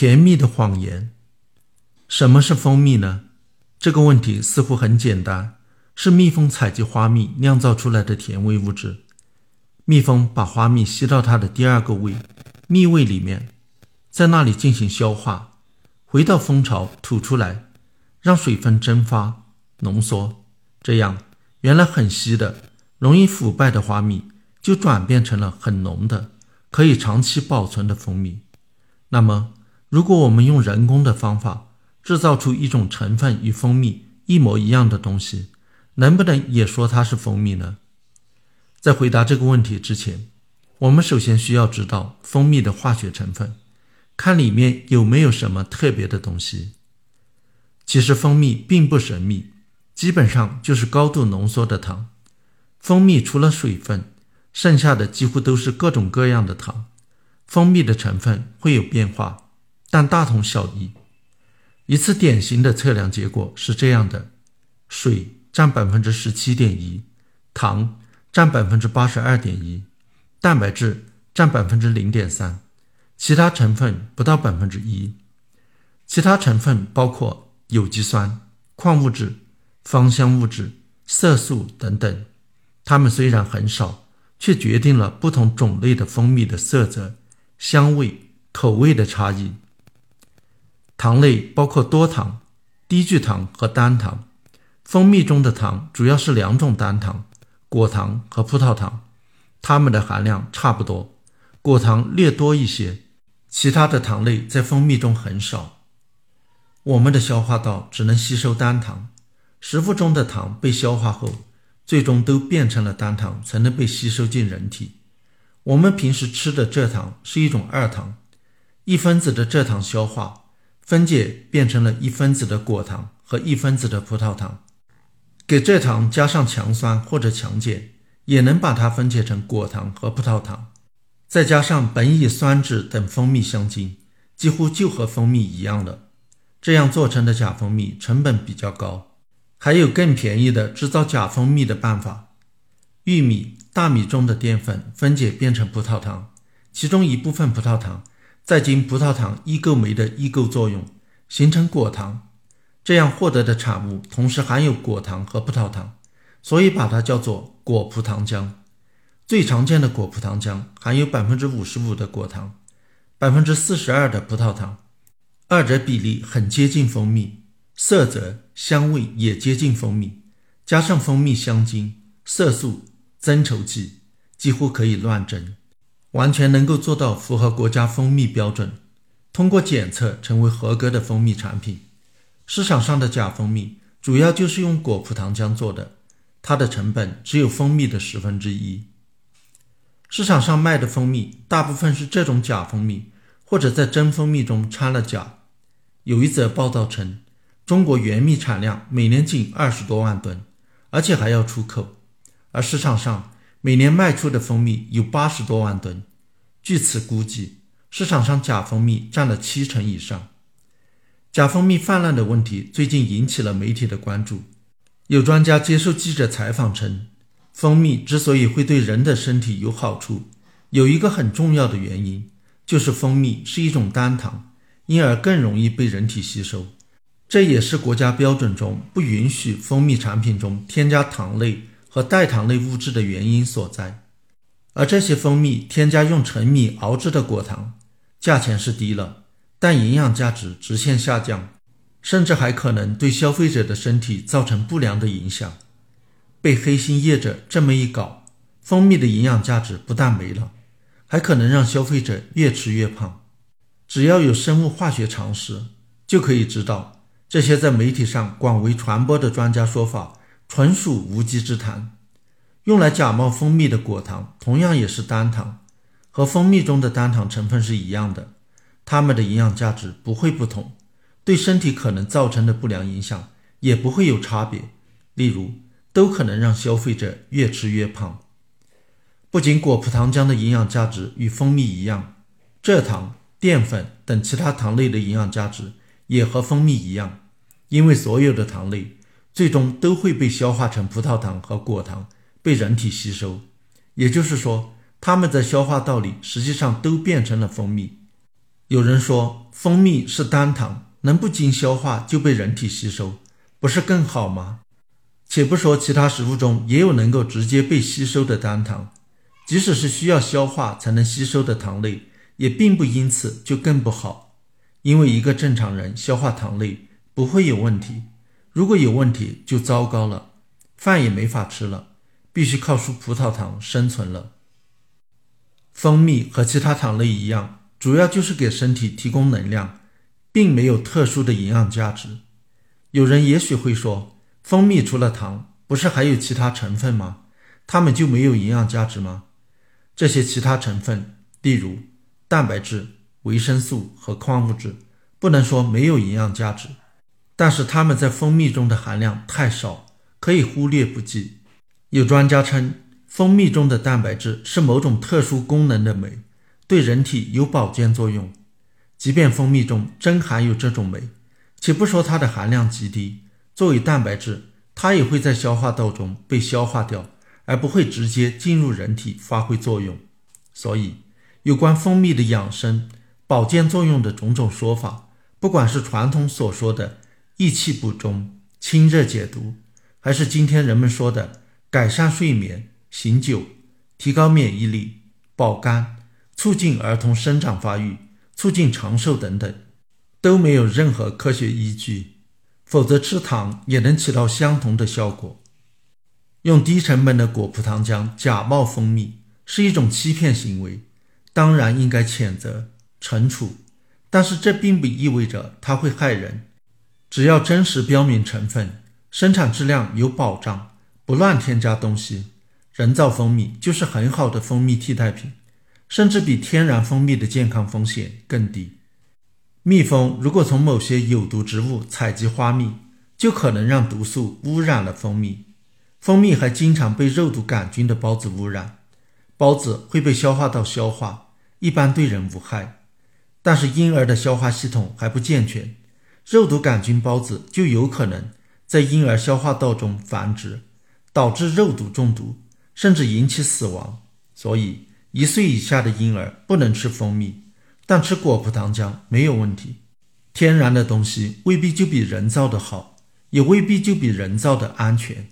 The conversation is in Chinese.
甜蜜的谎言。什么是蜂蜜呢？这个问题似乎很简单，是蜜蜂采集花蜜酿造出来的甜味物质。蜜蜂把花蜜吸到它的第二个胃——蜜胃里面，在那里进行消化，回到蜂巢吐出来，让水分蒸发浓缩，这样原来很稀的、容易腐败的花蜜就转变成了很浓的、可以长期保存的蜂蜜。那么，如果我们用人工的方法制造出一种成分与蜂蜜一模一样的东西，能不能也说它是蜂蜜呢？在回答这个问题之前，我们首先需要知道蜂蜜的化学成分，看里面有没有什么特别的东西。其实蜂蜜并不神秘，基本上就是高度浓缩的糖。蜂蜜除了水分，剩下的几乎都是各种各样的糖。蜂蜜的成分会有变化，但大同小异。一次典型的测量结果是这样的：水占百分之十七点一，糖。占百分之八十二点一，蛋白质占百分之零点三，其他成分不到百分之一。其他成分包括有机酸、矿物质、芳香物质、色素等等。它们虽然很少，却决定了不同种类的蜂蜜的色泽、香味、口味的差异。糖类包括多糖、低聚糖和单糖。蜂蜜中的糖主要是两种单糖。果糖和葡萄糖，它们的含量差不多，果糖略多一些，其他的糖类在蜂蜜中很少。我们的消化道只能吸收单糖，食物中的糖被消化后，最终都变成了单糖，才能被吸收进人体。我们平时吃的蔗糖是一种二糖，一分子的蔗糖消化分解变成了一分子的果糖和一分子的葡萄糖。给蔗糖加上强酸或者强碱，也能把它分解成果糖和葡萄糖，再加上苯乙酸酯等蜂蜜香精，几乎就和蜂蜜一样了。这样做成的假蜂蜜成本比较高，还有更便宜的制造假蜂蜜的办法。玉米、大米中的淀粉分解变成葡萄糖，其中一部分葡萄糖再经葡萄糖异构酶的异构作用，形成果糖。这样获得的产物同时含有果糖和葡萄糖，所以把它叫做果葡糖浆。最常见的果葡糖浆含有百分之五十五的果糖，百分之四十二的葡萄糖，二者比例很接近蜂蜜，色泽、香味也接近蜂蜜，加上蜂蜜香精、色素、增稠剂，几乎可以乱真，完全能够做到符合国家蜂蜜标准，通过检测成为合格的蜂蜜产品。市场上的假蜂蜜主要就是用果葡糖浆做的，它的成本只有蜂蜜的十分之一。市场上卖的蜂蜜大部分是这种假蜂蜜，或者在真蜂蜜中掺了假。有一则报道称，中国原蜜产量每年仅二十多万吨，而且还要出口，而市场上每年卖出的蜂蜜有八十多万吨。据此估计，市场上假蜂蜜占了七成以上。假蜂蜜泛滥的问题最近引起了媒体的关注。有专家接受记者采访称，蜂蜜之所以会对人的身体有好处，有一个很重要的原因，就是蜂蜜是一种单糖，因而更容易被人体吸收。这也是国家标准中不允许蜂蜜产品中添加糖类和代糖类物质的原因所在。而这些蜂蜜添加用陈米熬制的果糖，价钱是低了。但营养价值直线下降，甚至还可能对消费者的身体造成不良的影响。被黑心业者这么一搞，蜂蜜的营养价值不但没了，还可能让消费者越吃越胖。只要有生物化学常识，就可以知道这些在媒体上广为传播的专家说法纯属无稽之谈。用来假冒蜂蜜的果糖同样也是单糖，和蜂蜜中的单糖成分是一样的。它们的营养价值不会不同，对身体可能造成的不良影响也不会有差别。例如，都可能让消费者越吃越胖。不仅果葡糖浆的营养价值与蜂蜜一样，蔗糖、淀粉等其他糖类的营养价值也和蜂蜜一样，因为所有的糖类最终都会被消化成葡萄糖和果糖，被人体吸收。也就是说，它们在消化道里实际上都变成了蜂蜜。有人说，蜂蜜是单糖，能不经消化就被人体吸收，不是更好吗？且不说其他食物中也有能够直接被吸收的单糖，即使是需要消化才能吸收的糖类，也并不因此就更不好。因为一个正常人消化糖类不会有问题，如果有问题就糟糕了，饭也没法吃了，必须靠输葡萄糖生存了。蜂蜜和其他糖类一样。主要就是给身体提供能量，并没有特殊的营养价值。有人也许会说，蜂蜜除了糖，不是还有其他成分吗？它们就没有营养价值吗？这些其他成分，例如蛋白质、维生素和矿物质，不能说没有营养价值，但是它们在蜂蜜中的含量太少，可以忽略不计。有专家称，蜂蜜中的蛋白质是某种特殊功能的酶。对人体有保健作用，即便蜂蜜中真含有这种酶，且不说它的含量极低，作为蛋白质，它也会在消化道中被消化掉，而不会直接进入人体发挥作用。所以，有关蜂蜜的养生、保健作用的种种说法，不管是传统所说的益气补中、清热解毒，还是今天人们说的改善睡眠、醒酒、提高免疫力、保肝。促进儿童生长发育、促进长寿等等，都没有任何科学依据。否则，吃糖也能起到相同的效果。用低成本的果葡糖浆假冒蜂蜜是一种欺骗行为，当然应该谴责、惩处。但是这并不意味着它会害人。只要真实标明成分，生产质量有保障，不乱添加东西，人造蜂蜜就是很好的蜂蜜替代品。甚至比天然蜂蜜的健康风险更低。蜜蜂如果从某些有毒植物采集花蜜，就可能让毒素污染了蜂蜜。蜂蜜还经常被肉毒杆菌的孢子污染，孢子会被消化道消化，一般对人无害。但是婴儿的消化系统还不健全，肉毒杆菌孢子就有可能在婴儿消化道中繁殖，导致肉毒中毒，甚至引起死亡。所以。一岁以下的婴儿不能吃蜂蜜，但吃果葡糖浆没有问题。天然的东西未必就比人造的好，也未必就比人造的安全。